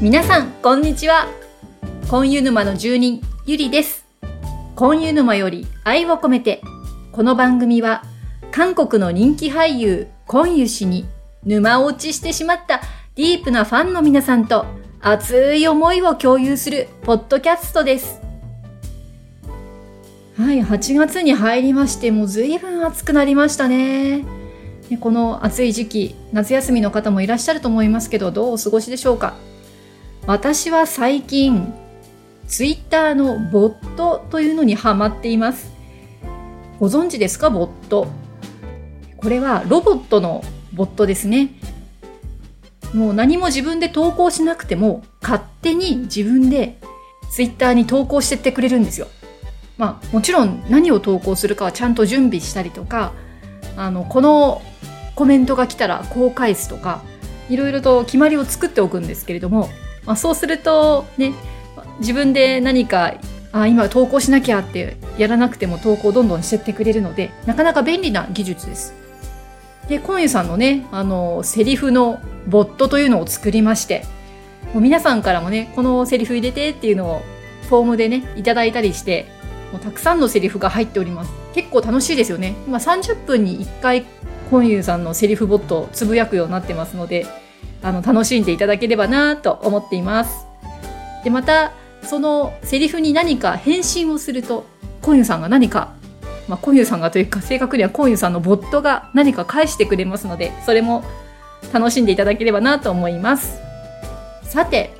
皆さん、こんにちは。コンユ沼の住人、ゆりです。コンユ沼より愛を込めて、この番組は、韓国の人気俳優、コンユ氏に沼落ちしてしまったディープなファンの皆さんと熱い思いを共有するポッドキャストです。はい、8月に入りまして、もう随分暑くなりました。ねこの暑い時期、夏休みの方もいらっしゃると思いますけど、どうお過ごしでしょうか？私は最近、ツイッターのボットというのにハマっています。ご存知ですかボット？これはロボットのボットですね。もう何も自分で投稿しなくても、勝手に自分でツイッターに投稿してってくれるんですよ。まあ、もちろん何を投稿するかはちゃんと準備したりとか、あの、このコメントが来たらこう返すとか、いろいろと決まりを作っておくんですけれども、まあ、そうするとね、自分で何か、あ、今投稿しなきゃってやらなくても投稿どんどんしてってくれるので、なかなか便利な技術です。で、コンユさんのね、あの、セリフのボットというのを作りまして、もう皆さんからもね、このセリフ入れてっていうのをフォームでね、いただいたりして、もうたくさんのセリフが入っております。結構楽しいですよね。今30分に1回、コンユさんのセリフボットをつぶやくようになってますので、あの、楽しんでいただければなと思っています。で、また、そのセリフに何か返信をすると、コンユさんが何か、まあ、コンユさんがというか、正確にはコンユさんのボットが何か返してくれますので、それも楽しんでいただければなと思います。さて、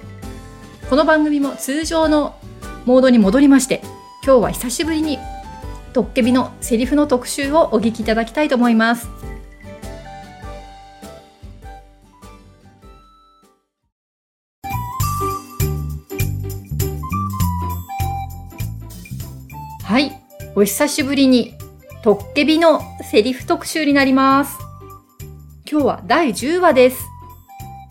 この番組も通常のモードに戻りまして、今日は久しぶりにトッケビのセリフの特集をお聞きいただきたいと思います。お久しぶりに、トッケビのセリフ特集になります。今日は第10話です。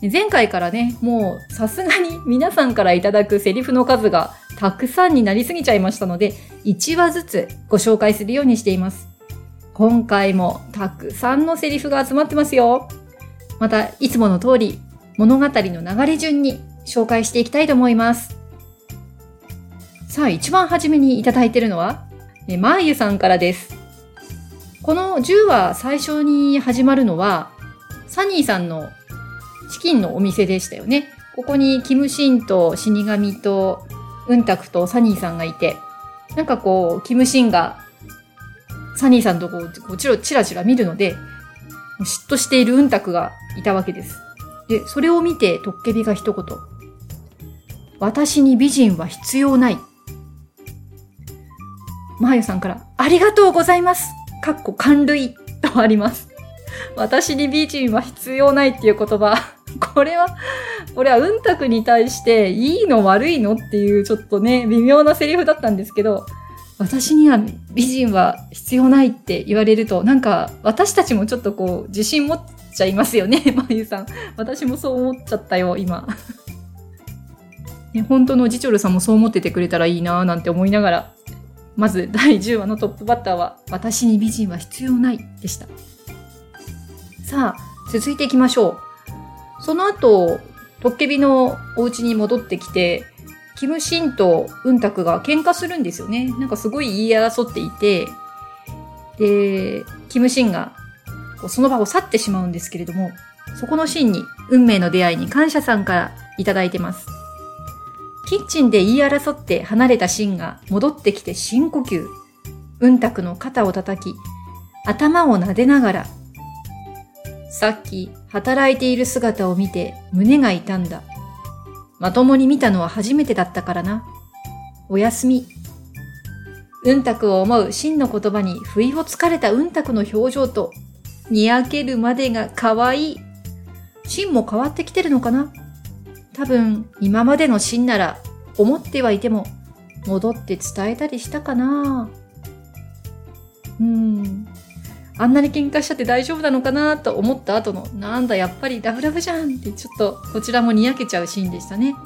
前回からね、もうさすがに皆さんからいただくセリフの数がたくさんになりすぎちゃいましたので、1話ずつご紹介するようにしています。今回もたくさんのセリフが集まってますよ。また、いつもの通り物語の流れ順に紹介していきたいと思います。さあ、一番初めにいただいてるのは、えまーゆさんからです。この10話最初に始まるのは、サニーさんのチキンのお店でしたよね。ここにキムシンと死神とウンタクとサニーさんがいて、なんかこう、キムシンがサニーさんとこう、こうチロチラチラ見るので、嫉妬しているウンタクがいたわけです。で、それを見てトッケビが一言。私に美人は必要ない。マーユさんから、ありがとうございますかっこ感類とあります。私に美人は必要ないっていう言葉。これは、これはうんたくに対していいの悪いのっていうちょっとね、微妙なセリフだったんですけど、私には美人は必要ないって言われると、なんか私たちもちょっとこう自信持っちゃいますよね、まゆさん。私もそう思っちゃったよ、今。ね、本当のジチョルさんもそう思っててくれたらいいなぁなんて思いながら、まず第10話のトップバッターは、私に美人は必要ないでした。さあ、続いていきましょう。その後、トッケビのお家に戻ってきて、キムシンとウンタクが喧嘩するんですよね。なんかすごい言い争っていて、で、キムシンがその場を去ってしまうんですけれども、そこのシーンに運命の出会いに感謝さんからいただいてます。キッチンで言い争って離れたシンが戻ってきて深呼吸。うんたくの肩を叩き、頭を撫でながら、さっき働いている姿を見て胸が痛んだ。まともに見たのは初めてだったからな。おやすみ。うんたくを思う真の言葉に不意をつかれたうんたくの表情と、にやけるまでが可愛い。真も変わってきてるのかな多分、今までの真なら、思ってはいても、戻って伝えたりしたかなうん。あんなに喧嘩しちゃって大丈夫なのかなと思った後の、なんだやっぱりラブラブじゃんってちょっとこちらもにやけちゃうシーンでしたね。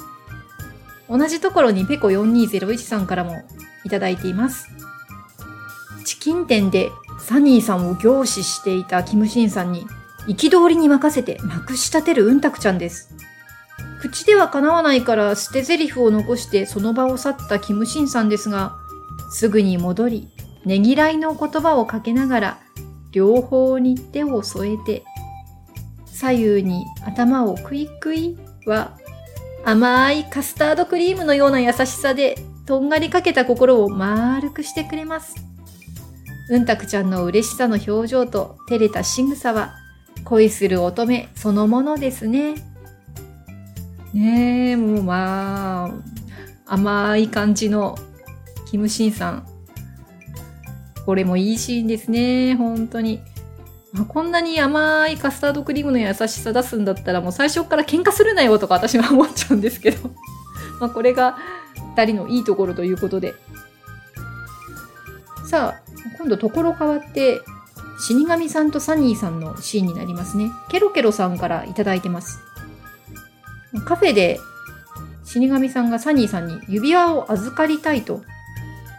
同じところにペコ4201さんからもいただいています。チキン店でサニーさんを凝視していたキムシンさんに憤りに任せてまくし立てるうんたくちゃんです。口では叶わないから捨て台詞を残してその場を去ったキムシンさんですが、すぐに戻り、ねぎらいの言葉をかけながら、両方に手を添えて、左右に頭をクイクイは、甘いカスタードクリームのような優しさで、とんがりかけた心を丸くしてくれます。うんたくちゃんの嬉しさの表情と照れた仕草は、恋する乙女そのものですね。ねえ、もうまあ、甘い感じのキムシンさん。これもいいシーンですね、本当に。まあ、こんなに甘いカスタードクリームの優しさ出すんだったらもう最初から喧嘩するなよとか私は思っちゃうんですけど。まあこれが二人のいいところということで。さあ、今度ところ変わって、死神さんとサニーさんのシーンになりますね。ケロケロさんからいいてます。カフェで死神さんがサニーさんに指輪を預かりたいと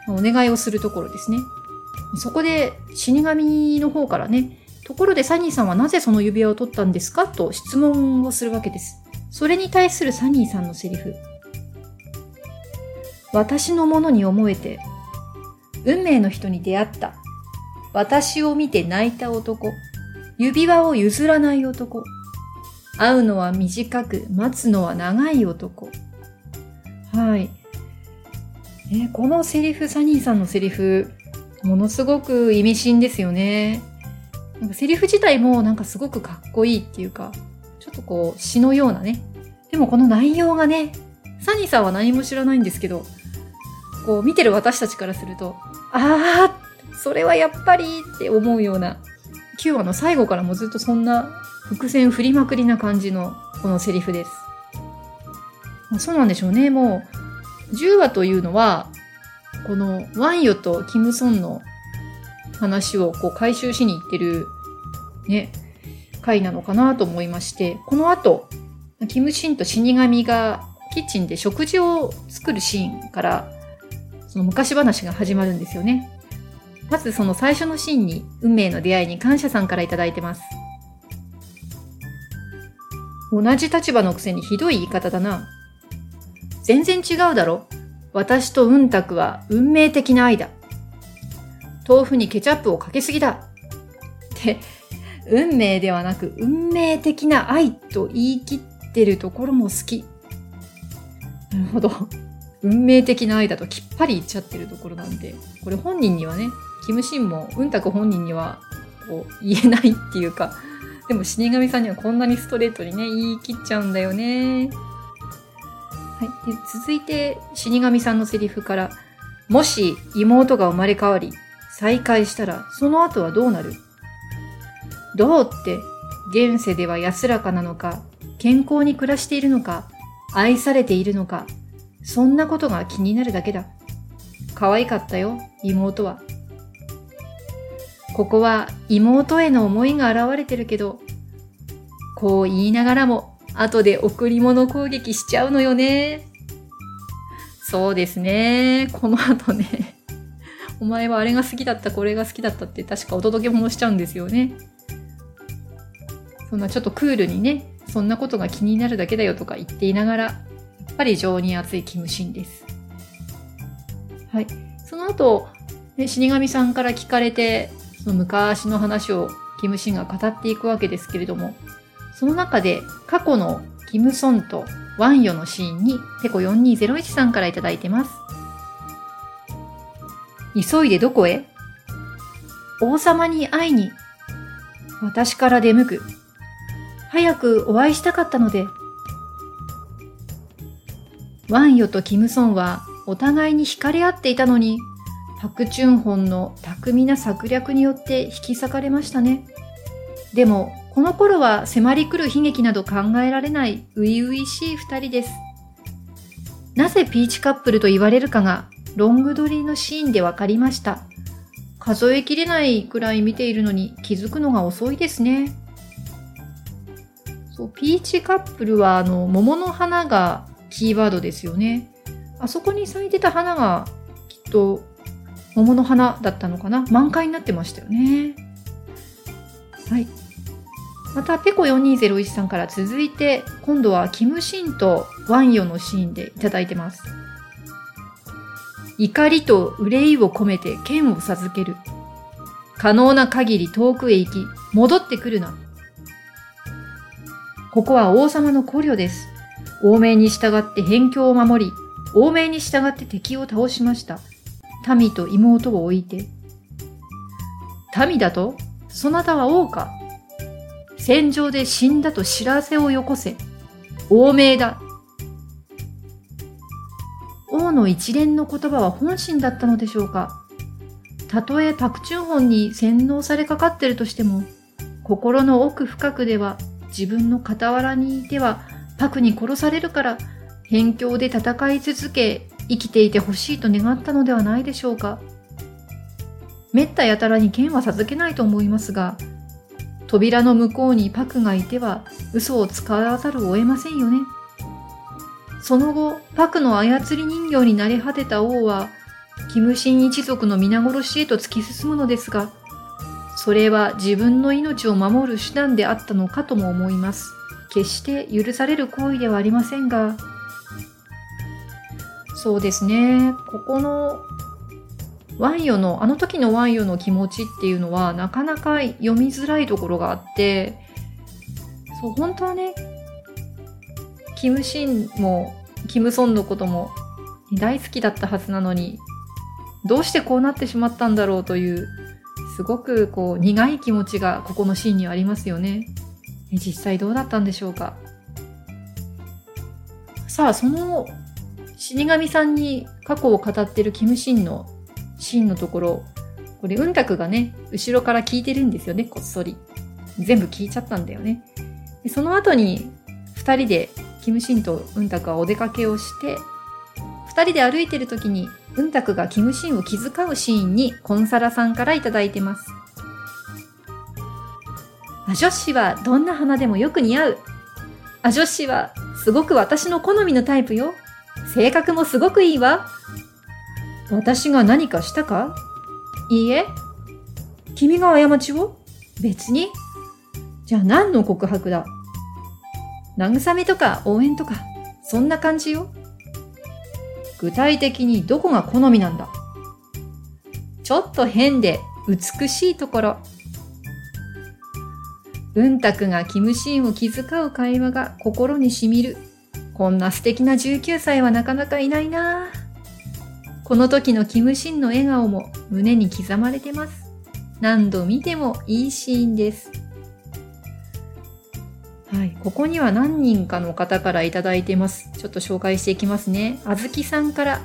お願いをするところですね。そこで死神の方からね、ところでサニーさんはなぜその指輪を取ったんですか？と質問をするわけです。それに対するサニーさんのセリフ。私のものに思えて、運命の人に出会った。私を見て泣いた男。指輪を譲らない男。会うのは短く、待つのは長い男。はい。ね、このセリフ、サニーさんのセリフ、ものすごく意味深ですよね。なんかセリフ自体もなんかすごくかっこいいっていうか、ちょっとこう詩のようなね。でもこの内容がね、サニーさんは何も知らないんですけど、こう見てる私たちからすると、ああ、それはやっぱりって思うような、9話の最後からもずっとそんな伏線振りまくりな感じのこのセリフです。そうなんでしょうね。もう、10話というのは、このワンヨとキムソンの話をこう回収しに行ってるね、回なのかなと思いまして、この後、キムシンと死神がキッチンで食事を作るシーンから、その昔話が始まるんですよね。まずその最初のシーンに運命の出会いに感謝さんから頂いてます。同じ立場のくせにひどい言い方だな。全然違うだろ。私とうんたくは運命的な愛だ。豆腐にケチャップをかけすぎだ。って、運命ではなく運命的な愛と言い切ってるところも好き。なるほど。運命的な愛だときっぱり言っちゃってるところなんで、これ本人にはね、キムシンもうんたく本人にはこう言えないっていうか、でも死神さんにはこんなにストレートにね、言い切っちゃうんだよね。はい。で続いて、死神さんのセリフから、もし妹が生まれ変わり、再会したら、その後はどうなる？どうって、現世では安らかなのか、健康に暮らしているのか、愛されているのか、そんなことが気になるだけだ。可愛かったよ、妹は。ここは妹への思いが現れてるけど、こう言いながらも、後で贈り物攻撃しちゃうのよね。そうですね。この後ね、お前はあれが好きだった、これが好きだったって確かお届け物しちゃうんですよね。そんなちょっとクールにね、そんなことが気になるだけだよとか言っていながら、やっぱり情に熱いキムシンです。はい。その後、ね、死神さんから聞かれて、その昔の話をキム・シンが語っていくわけですけれども、その中で過去のキム・ソンとワンヨのシーンにペコ4201さんからいただいてます。急いでどこへ？王様に会いに。私から出向く。早くお会いしたかったので。ワンヨとキムソンはお互いに惹かれ合っていたのに、パクチュンホンの巧みな策略によって引き裂かれましたね。でも、この頃は迫り来る悲劇など考えられない初々しい二人です。なぜピーチカップルと言われるかがロング撮りのシーンでわかりました。数えきれないくらい見ているのに気づくのが遅いですね。そう、ピーチカップルはあの、桃の花がキーワードですよね。あそこに咲いてた花がきっと桃の花だったのかな？満開になってましたよね。はい。また、ペコ4201さんから続いて、今度はキムシンとワンヨのシーンでいただいてます。怒りと憂いを込めて剣を授ける。可能な限り遠くへ行き、戻ってくるな。ここは王様の古領です。王命に従って辺境を守り、王命に従って敵を倒しました。民と妹を置いて。民だとそなたは王か戦場で死んだと知らせをよこせ。王命だ。王の一連の言葉は本心だったのでしょうかたとえパクチュンホンに洗脳されかかってるとしても、心の奥深くでは自分の傍らにいてはパクに殺されるから辺境で戦い続け生きていてほしいと願ったのではないでしょうか。めったやたらに剣は授けないと思いますが、扉の向こうにパクがいては嘘を使わざるを得ませんよね。その後、パクの操り人形になり果てた王は、キムシン一族の皆殺しへと突き進むのですが、それは自分の命を守る手段であったのかとも思います。決して許される行為ではありませんが、そうですね。ここのワンヨの、あの時のワンヨの気持ちっていうのはなかなか読みづらいところがあって、そう、本当はね、キムシンも、キムソンのことも大好きだったはずなのに、どうしてこうなってしまったんだろうという、すごくこう苦い気持ちがここのシーンにありますよね。実際どうだったんでしょうか。さあ、その死神さんに過去を語ってるキムシンのシーンのところ、これ、うんたくがね、後ろから聞いてるんですよね、こっそり。全部聞いちゃったんだよね。でその後に、二人で、キムシンとうんたくはお出かけをして、二人で歩いてる時に、うんたくがキムシンを気遣うシーンに、コンサラさんからいただいてます。アジョッシはどんな花でもよく似合う。アジョッシはすごく私の好みのタイプよ。性格もすごくいいわ。私が何かしたか？いいえ。君が過ちを？別に。じゃあ何の告白だ？慰めとか応援とか、そんな感じよ。具体的にどこが好みなんだ？ちょっと変で美しいところ。うんたくがキムシーンを気遣う会話が心にしみる。こんな素敵な19歳はなかなかいないなこの時のキムシンの笑顔も胸に刻まれてます。何度見てもいいシーンです。はい。ここには何人かの方からいただいてます。ちょっと紹介していきますね。あずきさんから。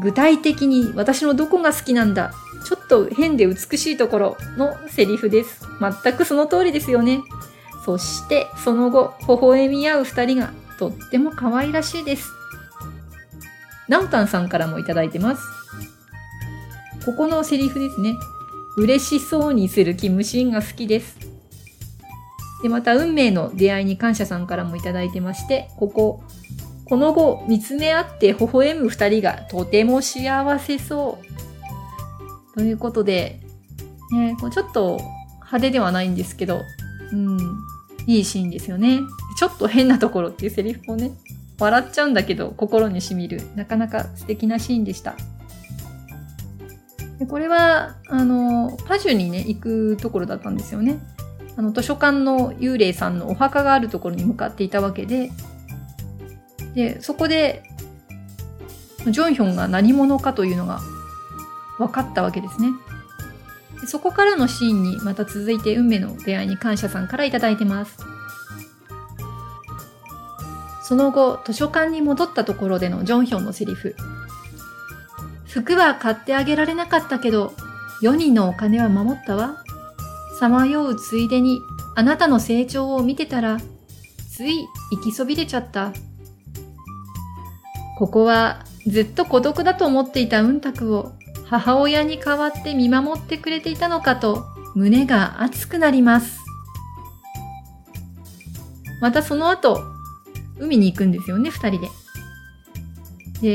具体的に私のどこが好きなんだちょっと変で美しいところのセリフです。全くその通りですよね。そしてその後、微笑み合う二人がとっても可愛らしいです。ナオタンさんからもいただいてます。ここのセリフですね。嬉しそうにするキムシンが好きです。で、また運命の出会いに感謝さんからもいただいてまして、ここ、この後見つめ合って微笑む二人がとても幸せそう。ということで、ね、ちょっと派手ではないんですけど、うん、いいシーンですよね。ちょっと変なところっていうセリフもね、笑っちゃうんだけど心にしみる、なかなか素敵なシーンでした。でこれは、あの、パジュにね、行くところだったんですよね。あの、図書館の幽霊さんのお墓があるところに向かっていたわけで、で、そこで、ジョンヒョンが何者かというのが分かったわけですね。そこからのシーンにまた続いて運命の出会いに感謝さんから頂いてます。その後、図書館に戻ったところでのジョンヒョンのセリフ。服は買ってあげられなかったけど、4人のお金は守ったわ。さまようついでに、あなたの成長を見てたら、つい行きそびれちゃった。ここはずっと孤独だと思っていたうんたくを母親に代わって見守ってくれていたのかと胸が熱くなります。またその後、海に行くんですよね、二人で。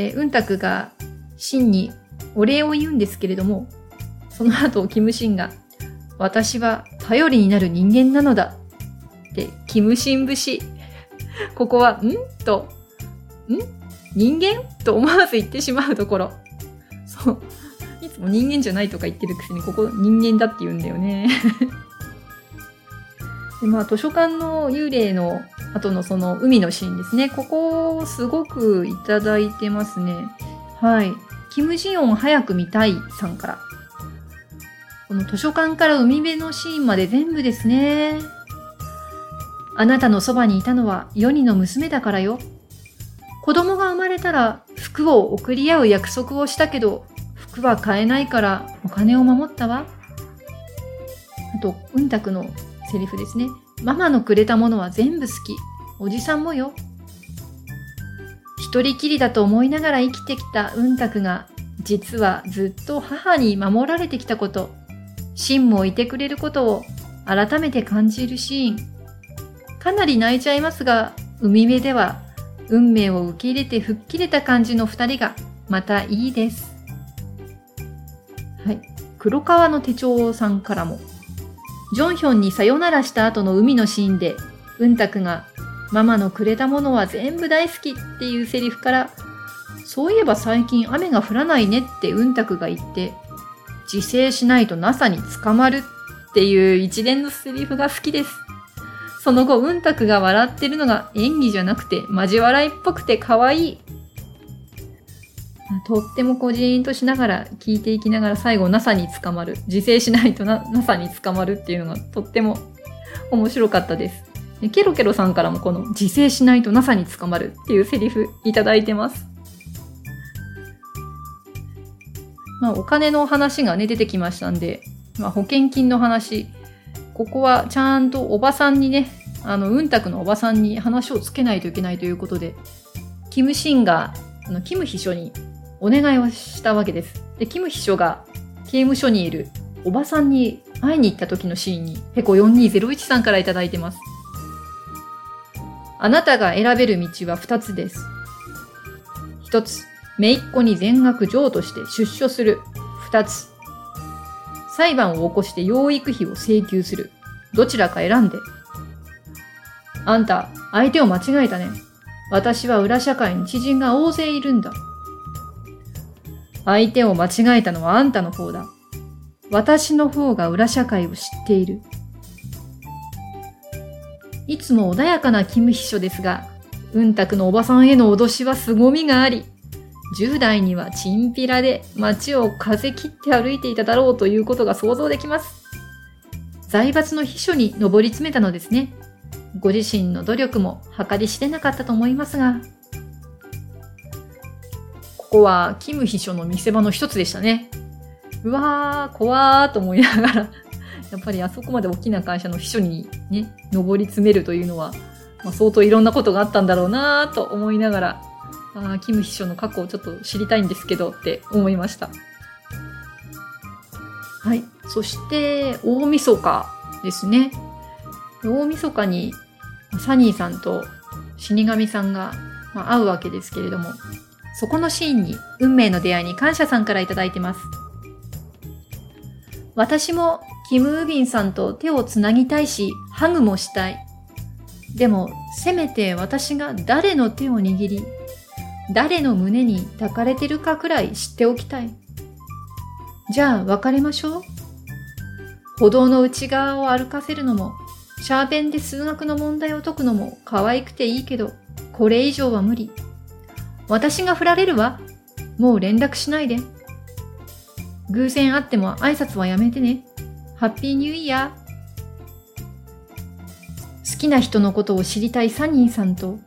で、うんたくがシンにお礼を言うんですけれども、その後、キムシンが、私は頼りになる人間なのだ。で、キムシン節。ここは、ん？と、ん？人間？と思わず言ってしまうところ。そう。いつも人間じゃないとか言ってるくせに、ここ人間だって言うんだよね。でまあ、図書館の幽霊の後のその海のシーンですね。ここを、すごくいただいてますね。はい。キム・ジヨン早く見たいさんから。この図書館から海辺のシーンまで全部ですね。あなたのそばにいたのは世にの娘だからよ。子供が生まれたら服を送り合う約束をしたけど、服は買えないからお金を守ったわ。あと、うんたくのセリフですね。ママのくれたものは全部好き。おじさんもよ。一人きりだと思いながら生きてきたうんたくが、実はずっと母に守られてきたこと、芯もいてくれることを改めて感じるシーン。かなり泣いちゃいますが、海辺では運命を受け入れて吹っ切れた感じの二人がまたいいです。黒川の手帳さんからも。ジョンヒョンにさよならした後の海のシーンで、うんたくがママのくれたものは全部大好きっていうセリフから、そういえば最近雨が降らないねってうんたくが言って、自制しないと NASA に捕まるっていう一連のセリフが好きです。その後、うんたくが笑ってるのが演技じゃなくて、交笑いっぽくて可愛い。とってもこうジーンとしながら聞いていきながら最後 NASA に捕まる。自制しないと NASA に捕まるっていうのがとっても面白かったです。ケロケロさんからもこの自制しないと NASA に捕まるっていうセリフいただいてます。まあお金の話がね出てきましたんで、まあ保険金の話、ここはちゃんとおばさんにね、あの、うんたくのおばさんに話をつけないといけないということで、キムシンが、あの、キム秘書にお願いをしたわけです。で、キム秘書が刑務所にいるおばさんに会いに行った時のシーンに、ペコ4201さんからいただいてます。あなたが選べる道は2つです。1つ、姪っ子に全額譲渡して出所する。2つ、裁判を起こして養育費を請求する。どちらか選んで。あんた、相手を間違えたね。私は裏社会に知人が大勢いるんだ。相手を間違えたのはあんたの方だ。私の方が裏社会を知っている。いつも穏やかなキム秘書ですが、うんたくのおばさんへの脅しは凄みがあり、10代にはチンピラで街を風切って歩いていただろうということが想像できます。財閥の秘書に上り詰めたのですね。ご自身の努力も計り知れなかったと思いますが。こはキム秘書の見せ場の一つでしたね。うわー、怖ーと思いながら、やっぱりあそこまで大きな会社の秘書にね、上り詰めるというのは、まあ、相当いろんなことがあったんだろうなーと思いながらあキム秘書の過去をちょっと知りたいんですけどって思いました。はい。そして、大晦日ですね。大晦日にサニーさんと死神さんが、まあ会うわけですけれども、そこのシーンに運命の出会いに感謝さんからいただいてます。私もキム・ウビンさんと手をつなぎたいし、ハグもしたい。でも、せめて私が誰の手を握り、誰の胸に抱かれてるかくらい知っておきたい。じゃあ別れましょう。歩道の内側を歩かせるのも、シャーペンで数学の問題を解くのも可愛くていいけど、これ以上は無理。私が振られるわ。もう連絡しないで。偶然会っても挨拶はやめてね。ハッピーニューイヤー。好きな人のことを知りたいサニーさんと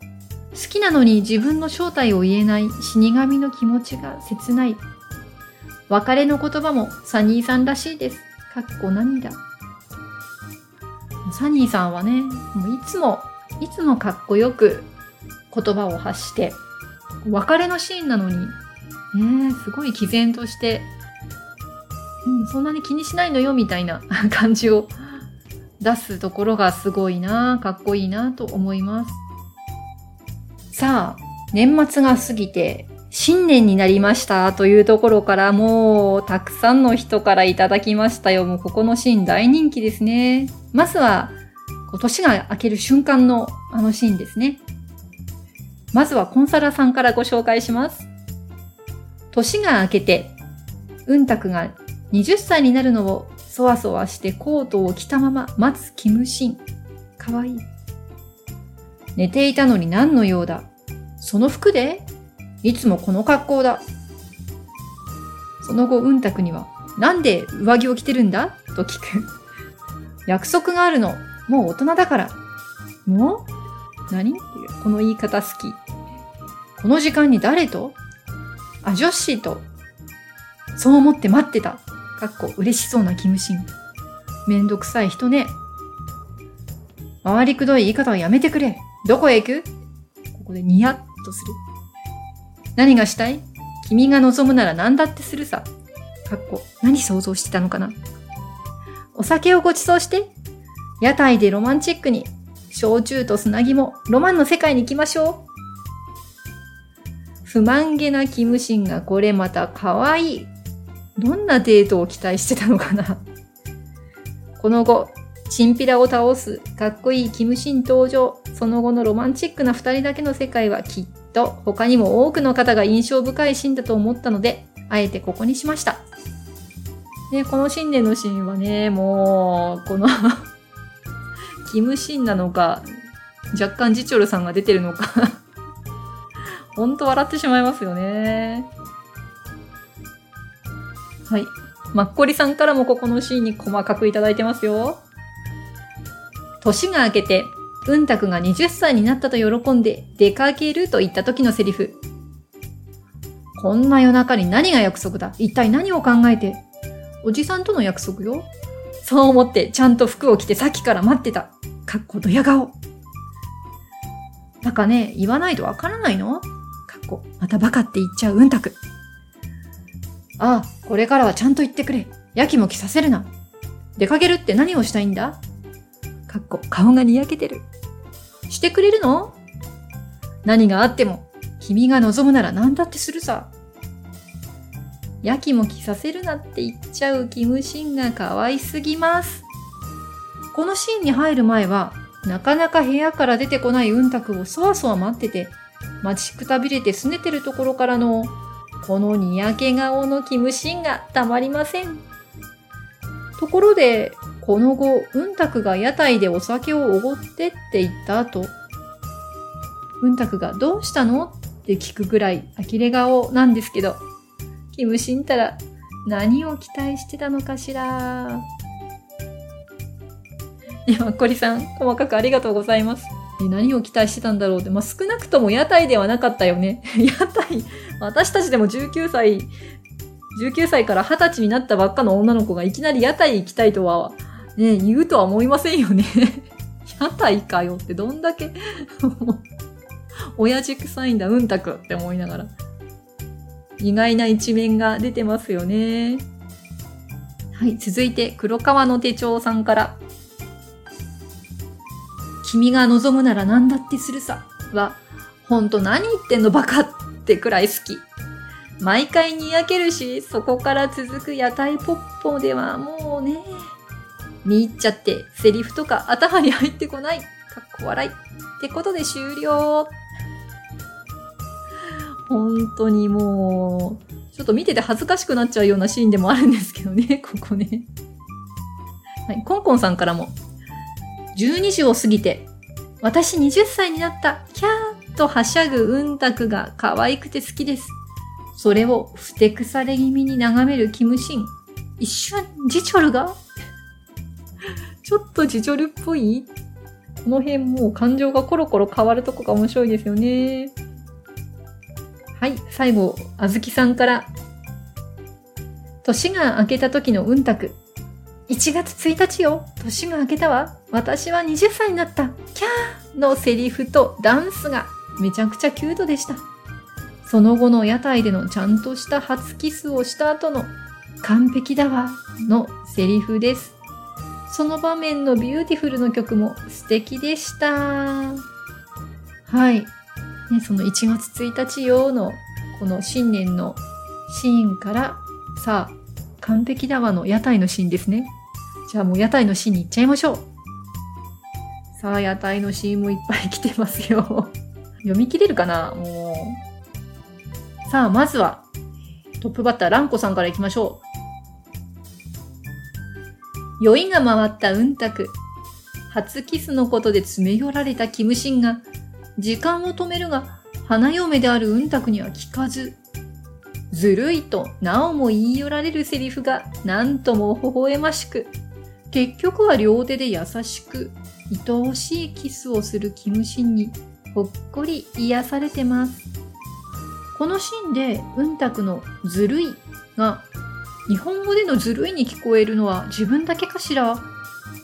好きなのに自分の正体を言えない死神の気持ちが切ない。別れの言葉もサニーさんらしいです。かっこ涙。サニーさんはね、もういつも、いつもかっこよく言葉を発して、別れのシーンなのに、ねすごい毅然として、うん、そんなに気にしないのよみたいな 感じを出すところがすごいなかっこいいなと思います。さあ、年末が過ぎて、新年になりましたというところからもうたくさんの人からいただきましたよ。もうここのシーン大人気ですね。まずは、年が明ける瞬間のあのシーンですね。まずはコンサラさんからご紹介します。年が明けて、うんたくが20歳になるのをそわそわしてコートを着たまま待つキムシン。かわいい。寝ていたのに何の用だ。その服で？いつもこの格好だ。その後、うんたくには、なんで上着を着てるんだ？と聞く。約束があるの。もう大人だから。もう？何？っていう、この言い方好き。この時間に誰と？あ、ジョッシーと。そう思って待ってた。かっこ嬉しそうなキムシン。めんどくさい人ね。回りくどい言い方はやめてくれ。どこへ行く？ここでニヤッとする。何がしたい？君が望むなら何だってするさ。かっこ、何想像してたのかなお酒をご馳走して、屋台でロマンチックに、焼酎と砂肝、ロマンの世界に行きましょう。不満げなキムシンがこれまた可愛い。どんなデートを期待してたのかなこの後、チンピラを倒すかっこいいキムシン登場。その後のロマンチックな二人だけの世界はきっと他にも多くの方が印象深いシーンだと思ったので、あえてここにしました。ね、この新年のシーンはね、もう、このキムシンなのか、若干ジチョルさんが出てるのかほんと笑ってしまいますよね。はい。マッコリさんからもここのシーンに細かくいただいてますよ。年が明けてうんたくが20歳になったと喜んで出かけると言った時のセリフ。こんな夜中に何が約束だ？一体何を考えて？おじさんとの約束よそう思ってちゃんと服を着てさっきから待ってた。かっこドヤ顔。バカね、言わないとわからないの？かっこ、またバカって言っちゃううんたく。ああ、これからはちゃんと言ってくれ。やきもきさせるな。出かけるって何をしたいんだ？かっこ、顔がにやけてる。してくれるの？何があっても、君が望むなら何だってするさ。やきもきさせるなって言っちゃうキムシンが可愛すぎます。このシーンに入る前は、なかなか部屋から出てこないうんたくをそわそわ待ってて、待ちくたびれて拗ねてるところからの、このにやけ顔のキムシンがたまりません。ところで、この後、うんたくが屋台でお酒をおごってって言った後、うんたくがどうしたの？って聞くぐらい呆れ顔なんですけど、キムシンたら何を期待してたのかしら。いや、こりさん、細かくありがとうございます。何を期待してたんだろうって、まあ、少なくとも屋台ではなかったよね。屋台、私たちでも19歳、19歳から20歳になったばっかの女の子がいきなり屋台行きたいとはね、言うとは思いませんよね。屋台かよってどんだけ親父臭いんだ、うんたくって思いながら。意外な一面が出てますよね。はい、続いて、黒川の手帳さんから。君が望むなら何だってするさ。は、ほんと何言ってんのバカってくらい好き。毎回にやけるし、そこから続く屋台ポッポではもうね、見入っちゃってセリフとか頭に入ってこない。かっこ笑い。ってことで終了。本当にもう、ちょっと見てて恥ずかしくなっちゃうようなシーンでもあるんですけどね、ここね。はい、コンコンさんからも。12時を過ぎて、私20歳になった、キャーとはしゃぐうんたくが可愛くて好きです。それをふてくされ気味に眺めるキムシン。一瞬、ジチョルが？ちょっとジジョルっぽい？この辺もう感情がコロコロ変わるとこが面白いですよね。はい、最後、あずきさんから。年が明けた時のうんたく。1月1日よ。年が明けたわ。私は20歳になった。キャーのセリフとダンスがめちゃくちゃキュートでした。その後の屋台でのちゃんとした初キスをした後の完璧だわのセリフです。その場面の Beautiful の曲も素敵でした。はい。ね、その1月1日よのこの新年のシーンから、さあ、完璧だわの屋台のシーンですね。じゃあもう屋台のシーンに行っちゃいましょう。さあ、屋台のシーンもいっぱい来てますよ。読み切れるかな？もう。さあ、まずは、トップバッター、ランコさんから行きましょう。酔いが回ったうんたく。初キスのことで詰め寄られたキムシンが、時間を止めるが、花嫁であるうんたくには聞かず、ずるいとなおも言い寄られるセリフがなんとも微笑ましく、結局は両手で優しく、愛おしいキスをするキムシンにほっこり癒されてます。このシーンで、うんたくのずるいが、日本語でのずるいに聞こえるのは自分だけかしら？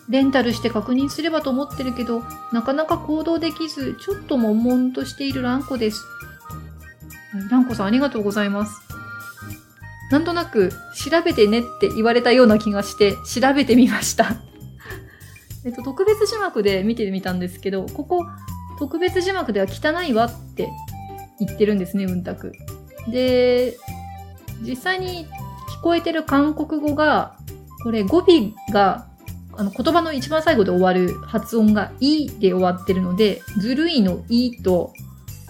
レンタルして確認すればと思ってるけど、なかなか行動できず、ちょっと悶々としているランコです。ランコさんありがとうございます。なんとなく、調べてねって言われたような気がして、調べてみました。えっと、特別字幕で見てみたんですけど、ここ、特別字幕では汚いわって言ってるんですね、うんたく。で、実際に聞こえてる韓国語が、これ語尾が、あの言葉の一番最後で終わる発音がいで終わってるので、ずるいのいと、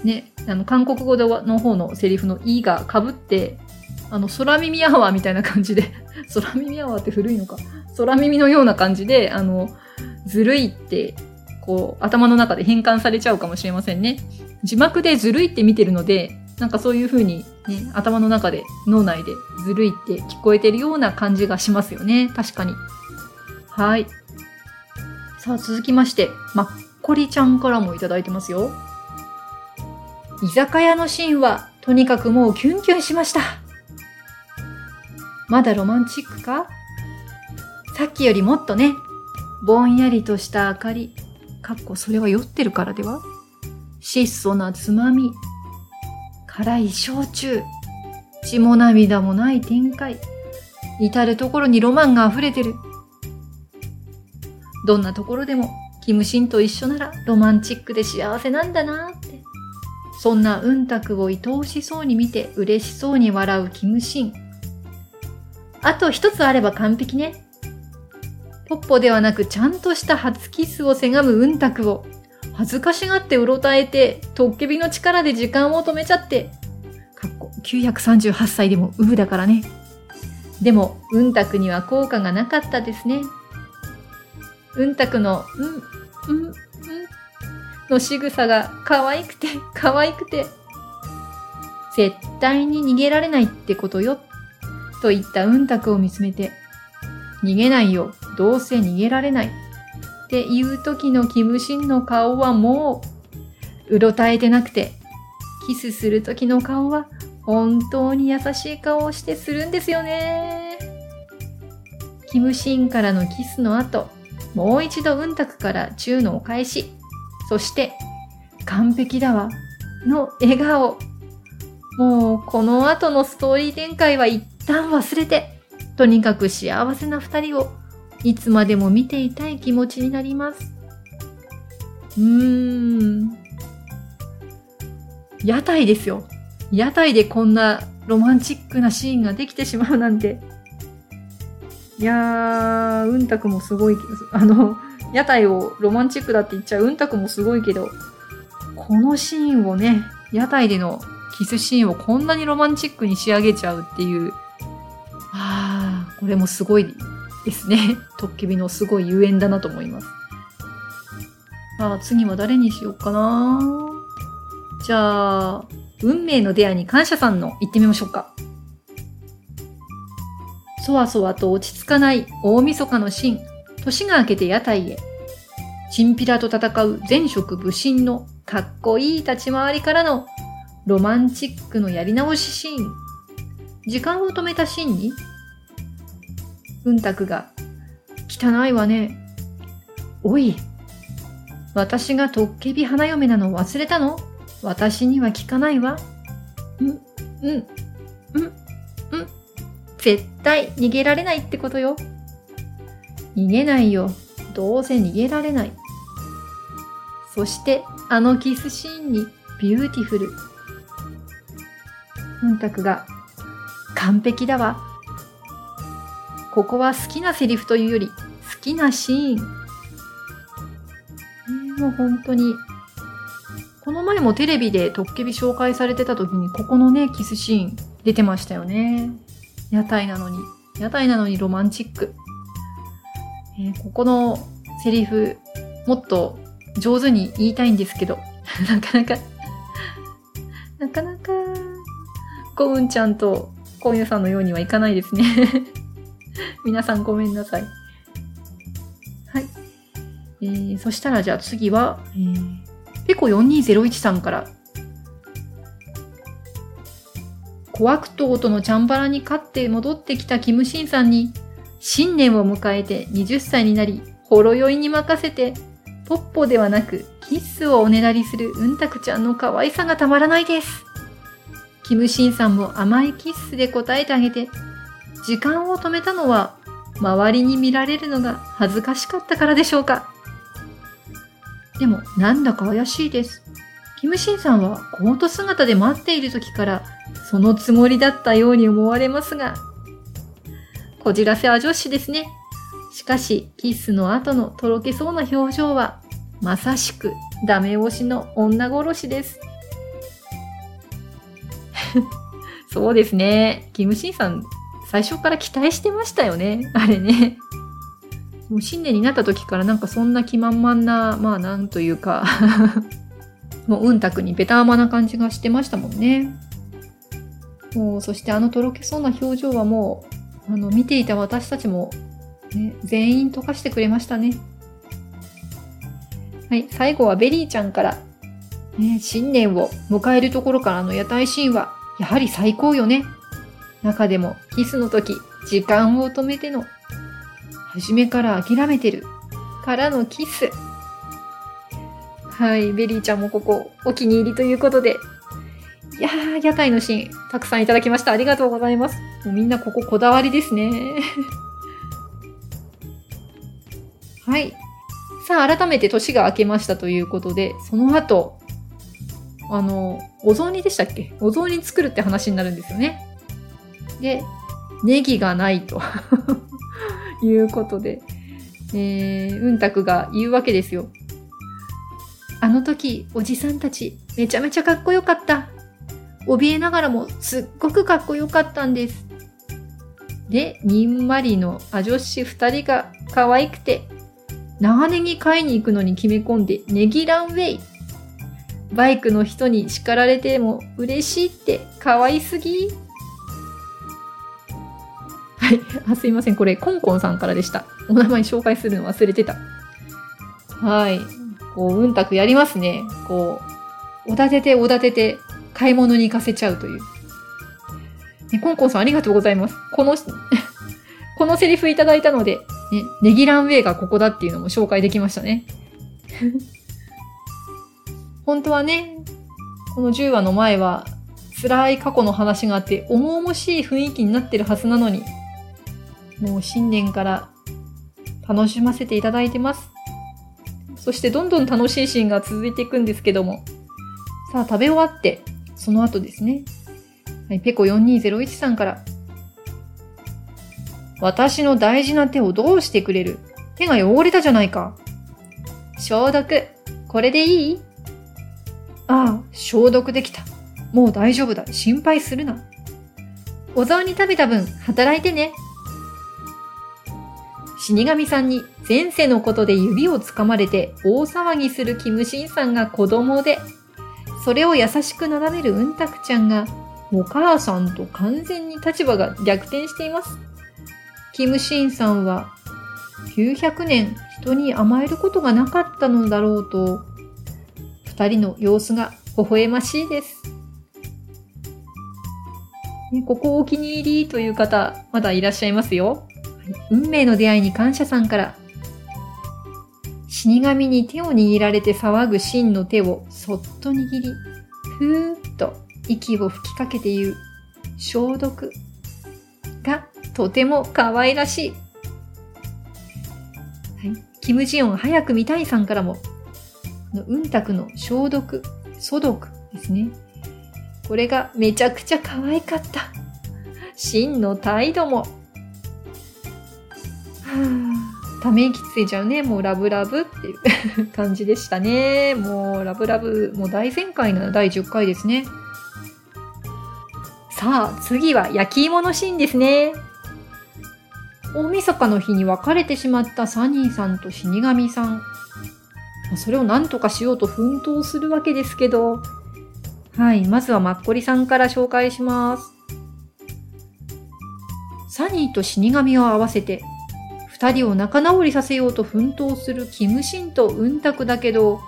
ね、あの韓国語での方のセリフのいが被って、あの空耳アワーみたいな感じで、空耳アワーって古いのか？空耳のような感じで、あの、ずるいって、こう、頭の中で変換されちゃうかもしれませんね。字幕でずるいって見てるので、なんかそういう風にね、頭の中で、脳内でずるいって聞こえてるような感じがしますよね。確かに。はい。さあ、続きまして、まっこりちゃんからもいただいてますよ。居酒屋のシーンは、とにかくもうキュンキュンしました。まだロマンチックか？さっきよりもっとね、ぼんやりとした明かり、かっこそれは酔ってるからでは？質素なつまみ、辛い焼酎、血も涙もない展開、至るところにロマンが溢れてる。どんなところでも、キムシンと一緒ならロマンチックで幸せなんだなって。そんなうんたくを愛おしそうに見て嬉しそうに笑うキムシン。あと一つあれば完璧ね。ポッポではなくちゃんとした初キスをせがむうんたくを、恥ずかしがってうろたえて、トッケビの力で時間を止めちゃって。かっこ938歳でもウブだからね。でも、うんたくには効果がなかったですね。うんたくの、うん、うん、うん、の仕草が可愛くて、可愛くて。絶対に逃げられないってことよ。と言ったうんたくを見つめて、逃げないよ。どうせ逃げられない。っていう時のキムシンの顔はもう、うろたえてなくて、キスする時の顔は本当に優しい顔をしてするんですよね。キムシンからのキスの後、もう一度うんたくからチューのお返し、そして、完璧だわ、の笑顔。もう、この後のストーリー展開は一旦忘れて、とにかく幸せな二人をいつまでも見ていたい気持ちになります。うーん。屋台ですよ。屋台でこんなロマンチックなシーンができてしまうなんて。いやー、うんたくもすごい、あの、屋台をロマンチックだって言っちゃううんたくもすごいけど、このシーンをね、屋台でのキスシーンをこんなにロマンチックに仕上げちゃうっていう、あー、これもすごいですね。トッケビのすごいゆえんだなと思います。あ、次は誰にしようかなじゃあ、運命の出会いに感謝さんの行ってみましょうか。そわそわと落ち着かない大晦日のシーン。年が明けて屋台へ。チンピラと戦う前職武神のかっこいい立ち回りからのロマンチックのやり直しシーン。時間を止めたシーンに、うんたくが、汚いわね。おい、私がトッケビ花嫁なの忘れたの？私には聞かないわ。ん、うん、うん。絶対逃げられないってことよ。逃げないよ。どうせ逃げられない。そして、あのキスシーンにBeautiful。うんたくが、完璧だわ。ここは好きなセリフというより、好きなシーン。もう本当に、この前もテレビでトッケビ紹介されてた時に、ここのね、キスシーン出てましたよね。屋台なのに、屋台なのにロマンチック。えーここのセリフ、もっと上手に言いたいんですけど、なかなか、なかなか、コウンちゃんとコウヤさんのようにはいかないですね。皆さんごめんなさい。はい。えー、そしたらじゃあ次は、えー、ペコ4201さんから、小悪党とのチャンバラに勝って戻ってきたキムシンさんに、新年を迎えて20歳になり、ほろ酔いに任せて、ポッポではなくキッスをおねだりするうんたくちゃんの可愛さがたまらないです。キムシンさんも甘いキッスで答えてあげて、時間を止めたのは、周りに見られるのが恥ずかしかったからでしょうか。でも、なんだか怪しいです。キムシンさんはコート姿で待っている時から、そのつもりだったように思われますが、こじらせは女子ですね。しかし、キスの後のとろけそうな表情は、まさしくダメ押しの女殺しです。そうですね。キムシンさん、最初から期待してましたよね。あれね。もう新年になった時からなんかそんな気満々な、まあなんというか、もううんたくにベターマな感じがしてましたもんね。もう、そしてあのとろけそうな表情はもう、あの、見ていた私たちも、ね、全員溶かしてくれましたね。はい、最後はベリーちゃんから、ね、新年を迎えるところからの屋台シーンは、やはり最高よね。中でも、キスの時、時間を止めての、初めから諦めてる、からのキス。はい、ベリーちゃんもここ、お気に入りということで、いやー、屋台のシーン、たくさんいただきました。ありがとうございます。もうみんなこここだわりですね。はい。さあ、改めて年が明けましたということで、その後、あの、お雑煮でしたっけ？お雑煮作るって話になるんですよね。で、ネギがないと いうことで、えー、うんたくが言うわけですよ。あの時、おじさんたち、めちゃめちゃかっこよかった。怯えながらも、すっごくかっこよかったんです。で、にんまりのア女子二人が可愛くて、長ネギ買いに行くのに決め込んで、ネギランウェイ。バイクの人に叱られても嬉しいって可愛すぎ。はい。あ、すいません。これ、コンコンさんからでした。お名前紹介するの忘れてた。はい。こう、うんたくやりますね。こう、おだてておだてて、買い物に行かせちゃうという。ね、コンコンさんありがとうございます。この、このセリフいただいたので、ね、ネギランウェイがここだっていうのも紹介できましたね。本当はね、この10話の前は辛い過去の話があって重々しい雰囲気になってるはずなのに、もう新年から楽しませていただいてます。そしてどんどん楽しいシーンが続いていくんですけども、さあ食べ終わって、その後ですね。はい、ペコ4201さんから、私の大事な手をどうしてくれる？手が汚れたじゃないか。消毒。これでいい？ああ、消毒できた。もう大丈夫だ。心配するな。お雑煮食べた分、働いてね。死神さんに前世のことで指をつかまれて大騒ぎするキムシンさんが子供で、それを優しくなだめるうんたくちゃんが、お母さんと完全に立場が逆転しています。キムシンさんは、900年人に甘えることがなかったのだろうと、二人の様子が微笑ましいです。ねここお気に入りという方、まだいらっしゃいますよ。運命の出会いに感謝さんから、死神に手を握られて騒ぐ真の手をそっと握り、ふーっと息を吹きかけて言う消毒がとても可愛らしい。はい。キムジヨン早く見たいさんからも、このうんたくの消毒、粗毒ですね。これがめちゃくちゃ可愛かった。真の態度も。ため息ついちゃうね。もうラブラブっていう感じでしたね。もうラブラブ、もう大全開の第10回ですね。さあ、次は焼き芋のシーンですね。大晦日の日に別れてしまったサニーさんと死神さん。それを何とかしようと奮闘するわけですけど、はい、まずはマッコリさんから紹介します。サニーと死神を合わせて、二人を仲直りさせようと奮闘するキムシンとウンタクだけど、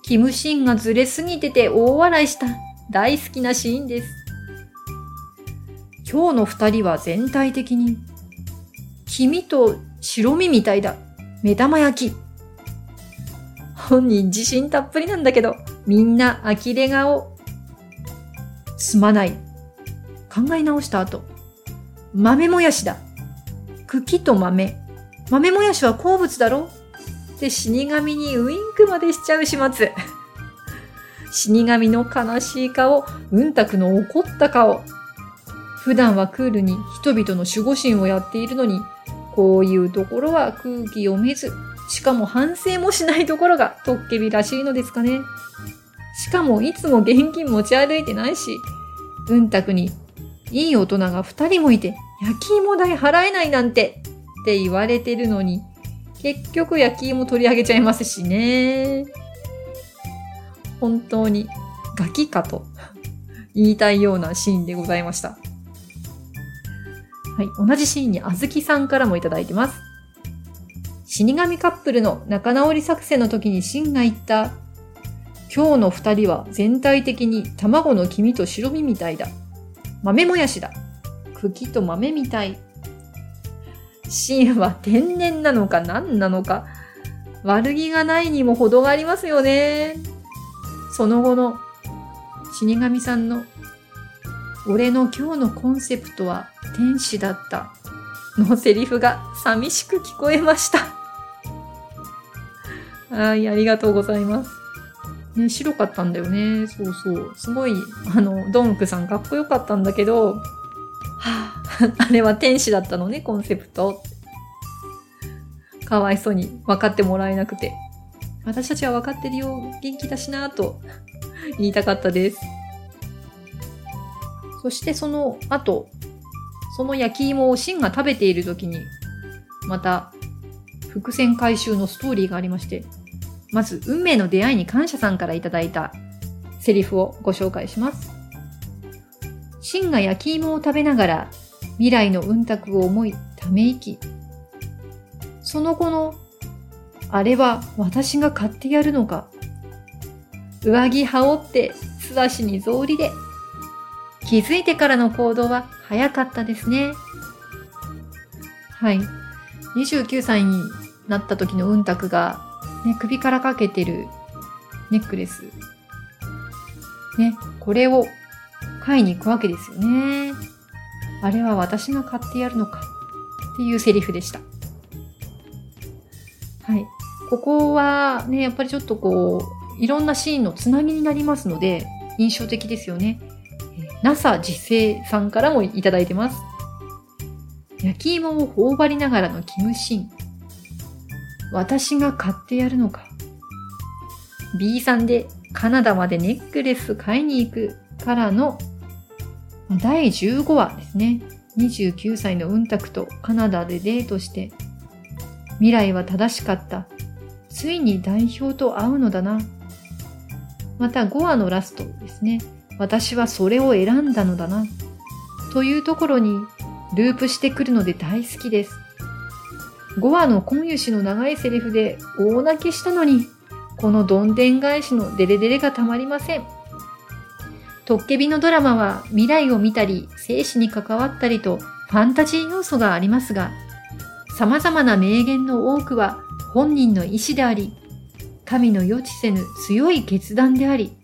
キムシンがずれすぎてて大笑いした大好きなシーンです。今日の二人は全体的に、君と白身みたいだ。目玉焼き。本人自信たっぷりなんだけど、みんな呆れ顔。すまない。考え直した後、豆もやしだ。茎と豆。豆もやしは好物だろ？って死神にウインクまでしちゃう始末。死神の悲しい顔、うんたくの怒った顔。普段はクールに人々の守護神をやっているのに、こういうところは空気読めず、しかも反省もしないところがトッケビらしいのですかね。しかもいつも現金持ち歩いてないし、うんたくにいい大人が二人もいて、焼き芋代払えないなんてって言われてるのに、結局焼き芋取り上げちゃいますしね。本当にガキかと 言いたいようなシーンでございました。はい、同じシーンにあずきさんからもいただいてます。死神カップルの仲直り作戦の時にシンが言った、今日の二人は全体的に卵の黄身と白身みたいだ。豆もやしだ。茎と豆みたい。芯は天然なのか何なのか。悪気がないにも程がありますよね。その後の死神さんの俺の今日のコンセプトは天使だったのセリフが寂しく聞こえました。はい、ありがとうございます。ね、白かったんだよね。そうそう。すごい、あの、ドンクさんかっこよかったんだけど、あ、れは天使だったのね、コンセプト。かわいそうに分かってもらえなくて。私たちは分かってるよ。元気だしなぁと言いたかったです。そしてその後、その焼き芋をシンが食べている時に、また伏線回収のストーリーがありまして、まず、運命の出会いに感謝さんからいただいたセリフをご紹介します。シンが焼き芋を食べながら未来の運卓を思いため息。その後の、あれは私が買ってやるのか。上着羽織って素足に草履で。気づいてからの行動は早かったですね。はい。29歳になった時の運卓がね、首からかけてるネックレス。ね、これを買いに行くわけですよね。あれは私が買ってやるのかっていうセリフでした。はい。ここはね、やっぱりちょっとこう、いろんなシーンのつなぎになりますので、印象的ですよね。NASA 実生さんからもいただいてます。焼き芋を頬張りながらのキムシン。私が買ってやるのか。B さんでカナダまでネックレス買いに行くからの第15話ですね。29歳の運卓とカナダでデートして、未来は正しかった。ついに代表と会うのだな。また5話のラストですね。私はそれを選んだのだな。というところにループしてくるので大好きです。5話の今湯氏の長いセリフで大泣きしたのに、このどんでん返しのデレデレがたまりません。トッケビのドラマは未来を見たり、生死に関わったりとファンタジー要素がありますが、様々な名言の多くは本人の意志であり、神の予知せぬ強い決断であり、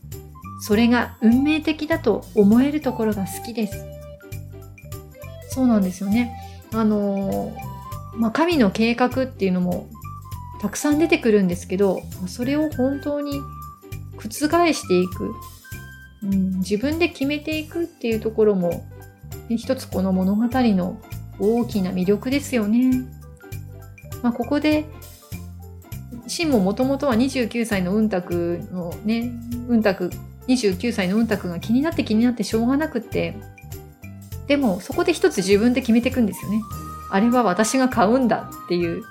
それが運命的だと思えるところが好きです。そうなんですよね。あのまあ、神の計画っていうのもたくさん出てくるんですけど、それを本当に覆していく。うん、自分で決めていくっていうところも、一つこの物語の大きな魅力ですよね。まあ、ここで、シンももともとは29歳の運卓のね、運卓、29歳の運卓が気になって気になってしょうがなくって、でもそこで一つ自分で決めていくんですよね。あれは私が買うんだっていう、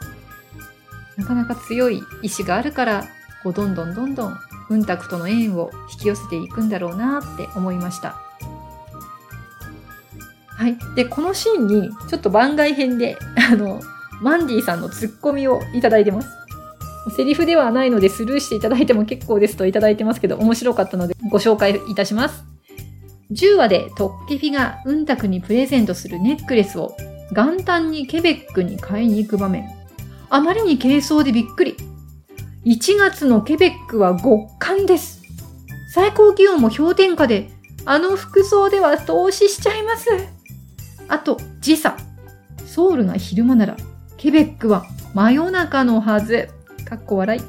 なかなか強い意志があるから、こうどんどんどんどん運卓との縁を引き寄せていくんだろうなって思いました。はい。で、このシーンに、ちょっと番外編で、あの、マンディさんのツッコミをいただいてます。セリフではないのでスルーしていただいても結構ですといただいてますけど、面白かったのでご紹介いたします。10話でトッケフィが運卓にプレゼントするネックレスを元旦にケベックに買いに行く場面。あまりに軽装でびっくり。1月のケベックは極寒です。最高気温も氷点下で、あの服装では投資しちゃいます。あと、時差。ソウルが昼間なら、ケベックは真夜中のはず。かっこ笑い。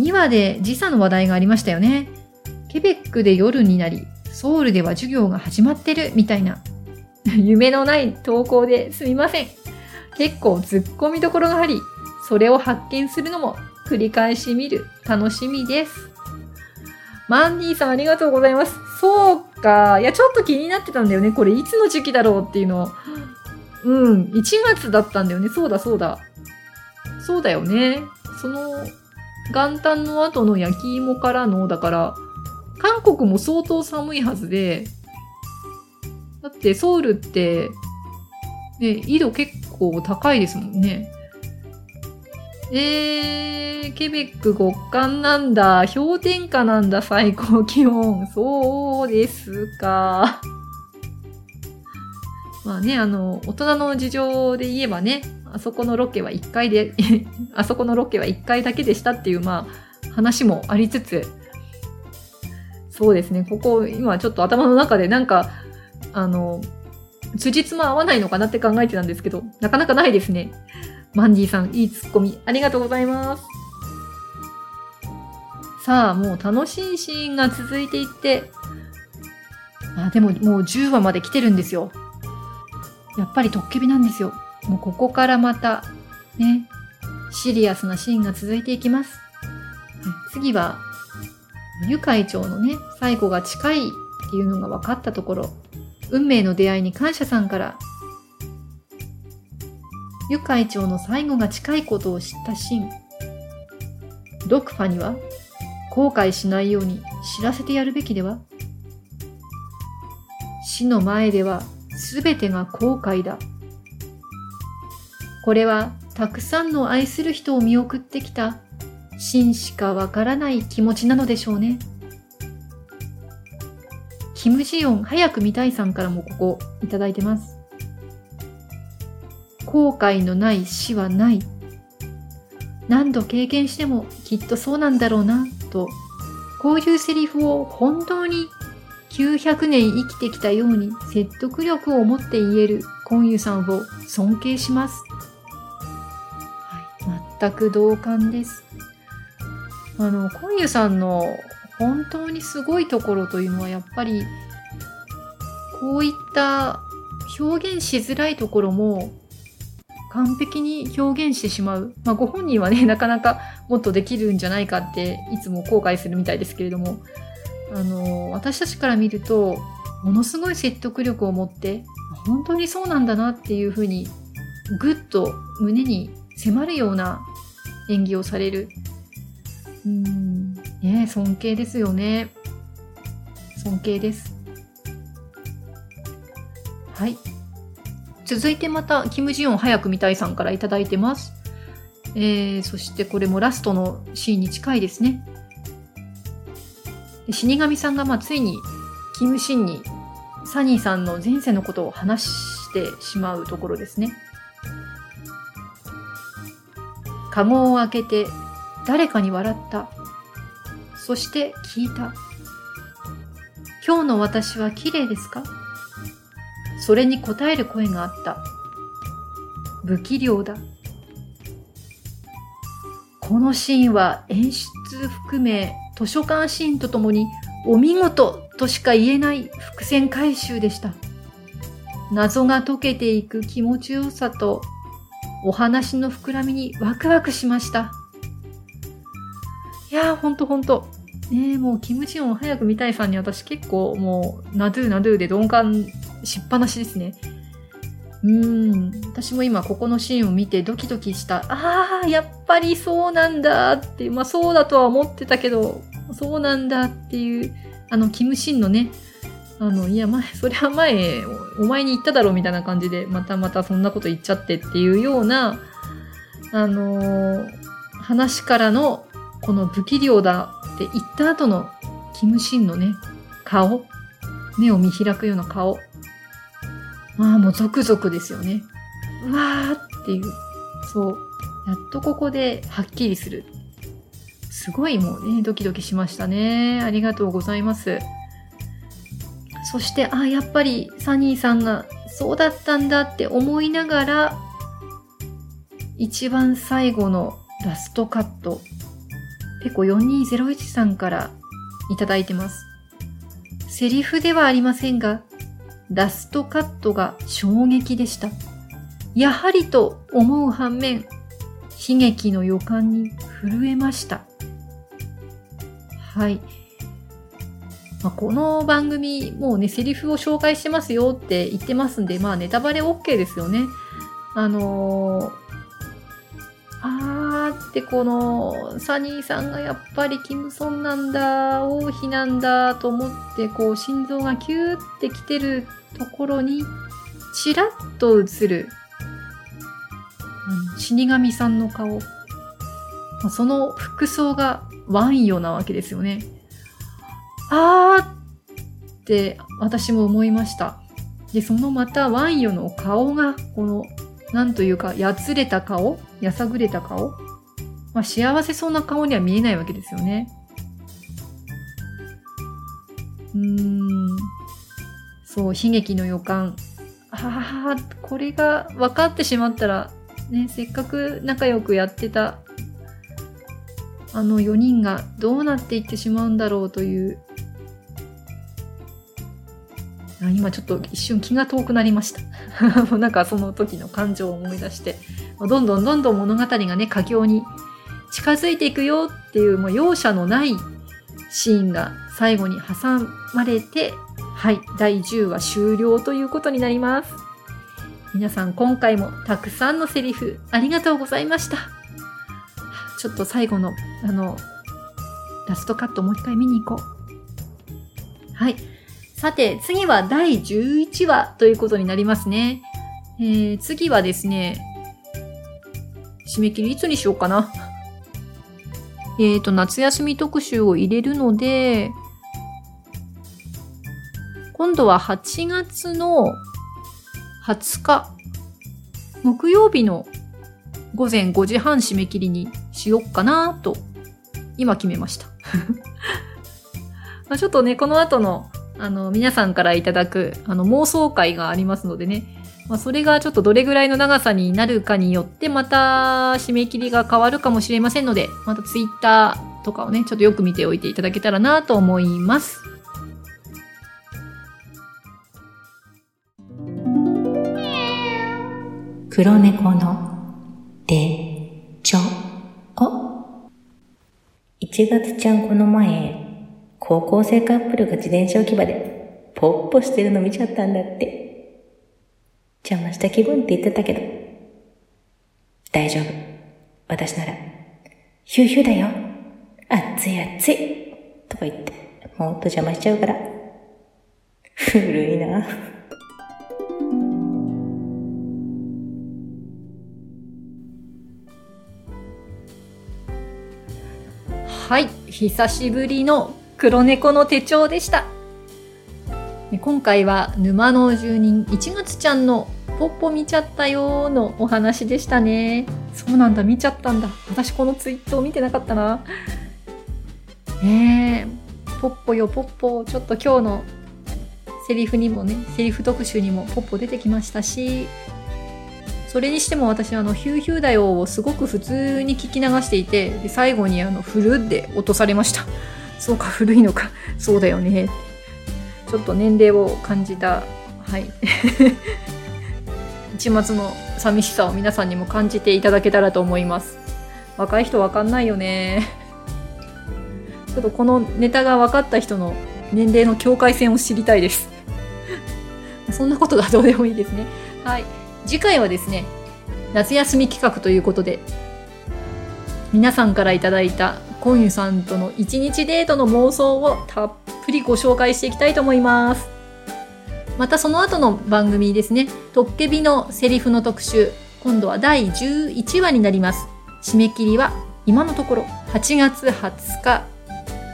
2話で時差の話題がありましたよね。ケベックで夜になり、ソウルでは授業が始まってるみたいな。夢のない投稿ですみません。結構突っ込みどころがあり、それを発見するのも繰り返し見る楽しみです。マンディさんありがとうございます。そうか。いや、ちょっと気になってたんだよね。これいつの時期だろうっていうの。うん。1月だったんだよね。そうだそうだ。そうだよね。その、元旦の後の焼き芋からの、だから、韓国も相当寒いはずで、だってソウルって、ね、緯度結構高いですもんね。えー、ケベック極寒なんだ。氷点下なんだ、最高気温。そうですか。まあね、あの、大人の事情で言えばね、あそこのロケは1回で あそこのロケは1回だけでしたっていう、まあ、話もありつつ、そうですね、ここ、今ちょっと頭の中でなんか、あの、辻褄合わないのかなって考えてたんですけど、なかなかないですね。マンディさん、いいツッコミ、ありがとうございます。さあ、もう楽しいシーンが続いていって、あ、でももう10話まで来てるんですよ。やっぱりトッケビなんですよ。もうここからまた、ね、シリアスなシーンが続いていきます。次は、ユ会長のね、最後が近いっていうのが分かったところ、運命の出会いに感謝さんから、ユ会長の最後が近いことを知ったシン。ドクファには、後悔しないように知らせてやるべきでは？死の前では全てが後悔だ。これはたくさんの愛する人を見送ってきた真しかわからない気持ちなのでしょうね。キム・ジヨン早く見たいさんからもここいただいてます。後悔のない死はない。何度経験してもきっとそうなんだろうな、と、こういうセリフを本当に900年生きてきたように説得力を持って言えるコンユさんを尊敬します。はい、全く同感です。あの、コンユさんの本当にすごいところというのはやっぱりこういった表現しづらいところも完璧に表現してしまう。まあ、ご本人はね、なかなかもっとできるんじゃないかっていつも後悔するみたいですけれども、あの、私たちから見ると、ものすごい説得力を持って、本当にそうなんだなっていうふうに、ぐっと胸に迫るような演技をされる。うん、ね尊敬ですよね。尊敬です。はい。続いてまた、キム・ジヨン早く見たいさんからいただいてます。えー、そしてこれもラストのシーンに近いですね。死神さんがまあついにキム・シンにサニーさんの前世のことを話してしまうところですね。カゴを開けて誰かに笑った。そして聞いた。今日の私は綺麗ですか？それに答える声があった。不器量だ。このシーンは演出含め図書館シーンとともにお見事としか言えない伏線回収でした。謎が解けていく気持ちよさとお話の膨らみにワクワクしました。いやー、ほんとほんと。ねえもうキムチヨン早く見たいさんに私結構もうナドゥナドゥで鈍感しっぱなしですね。うん。私も今ここのシーンを見てドキドキした。ああ、やっぱりそうなんだって、まあそうだとは思ってたけど、そうなんだっていう、あの、キムシンのね、あの、いや、前、それは前、お前に言っただろうみたいな感じで、またまたそんなこと言っちゃってっていうような、あのー、話からの、この不器量だって言った後の、キムシンのね、顔、目を見開くような顔。まあもうゾクゾクですよね。うわーっていう。そう。やっとここではっきりする。すごいもうね、ドキドキしましたね。ありがとうございます。そして、あ、やっぱりサニーさんがそうだったんだって思いながら、一番最後のラストカット、ペコ4201さんからいただいてます。セリフではありませんが、ラストカットが衝撃でした。やはりと思う反面、悲劇の予感に震えました。はい。まあ、この番組、もうね、セリフを紹介してますよって言ってますんで、まあ、ネタバレ OK ですよね。あのー、あーってこの、サニーさんがやっぱりキムソンなんだ、王妃なんだと思って、こう、心臓がキューってきてるところに、ちらっと映る、死神さんの顔。その服装がワンヨなわけですよね。あーって私も思いました。で、そのまたワンヨの顔が、この、なんというか、やつれた顔やさぐれた顔まあ、幸せそうな顔には見えないわけですよね。うーん。そう、悲劇の予感。ああ、これが分かってしまったら、ね、せっかく仲良くやってた、あの4人がどうなっていってしまうんだろうというあ今ちょっと一瞬気が遠くなりました。なんかその時の感情を思い出して、どんどんどんどん物語がね、佳境に近づいていくよっていう、もう容赦のないシーンが最後に挟まれて、はい、第10話終了ということになります。皆さん今回もたくさんのセリフありがとうございました。ちょっと最後の、あの、ラストカットもう一回見に行こう。はい。さて、次は第11話ということになりますね。えー、次はですね、締め切りいつにしようかな。えっ、ー、と、夏休み特集を入れるので、今度は8月の20日、木曜日の午前5時半締め切りにしよっかなと、今決めました。まあちょっとね、この後のあの、皆さんからいただく、あの、妄想会がありますのでね。まあ、それがちょっとどれぐらいの長さになるかによって、また、締め切りが変わるかもしれませんので、またツイッターとかをね、ちょっとよく見ておいていただけたらなと思います。黒猫の手帳を1月ちゃんこの前高校生カップルが自転車置き場でポッポしてるの見ちゃったんだって。邪魔した気分って言ってたけど。大丈夫。私なら、ヒューヒューだよ。熱い熱い。とか言って、もっと邪魔しちゃうから。古いな。はい、久しぶりの黒猫の手帳でした。今回は沼の住人1月ちゃんのポッポ見ちゃったよのお話でしたね。そうなんだ、見ちゃったんだ。私このツイートを見てなかったな。ねえ、ポッポよポッポ、ちょっと今日のセリフにもね、セリフ特集にもポッポ出てきましたし、それにしても私あのヒューヒューだよをすごく普通に聞き流していて、で最後にあのフルで落とされました。そうか、古いのか。そうだよね。ちょっと年齢を感じた、はい。一末の寂しさを皆さんにも感じていただけたらと思います。若い人わかんないよね。ちょっとこのネタが分かった人の年齢の境界線を知りたいです。そんなことがどうでもいいですね。はい。次回はですね、夏休み企画ということで、皆さんからいただいたコンユさんとの一日デートの妄想をたっぷりご紹介していきたいと思います。またその後の番組ですね、トッケビのセリフの特集、今度は第11話になります。締め切りは今のところ8月20日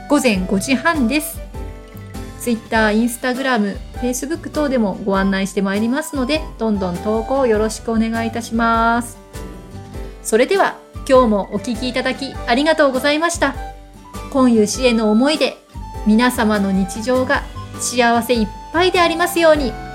午前5時半です。Twitter、Instagram、Facebook 等でもご案内してまいりますので、どんどん投稿よろしくお願いいたします。それでは、今日もお聞きいただきありがとうございました。今湯氏への思いで、皆様の日常が幸せいっぱいでありますように。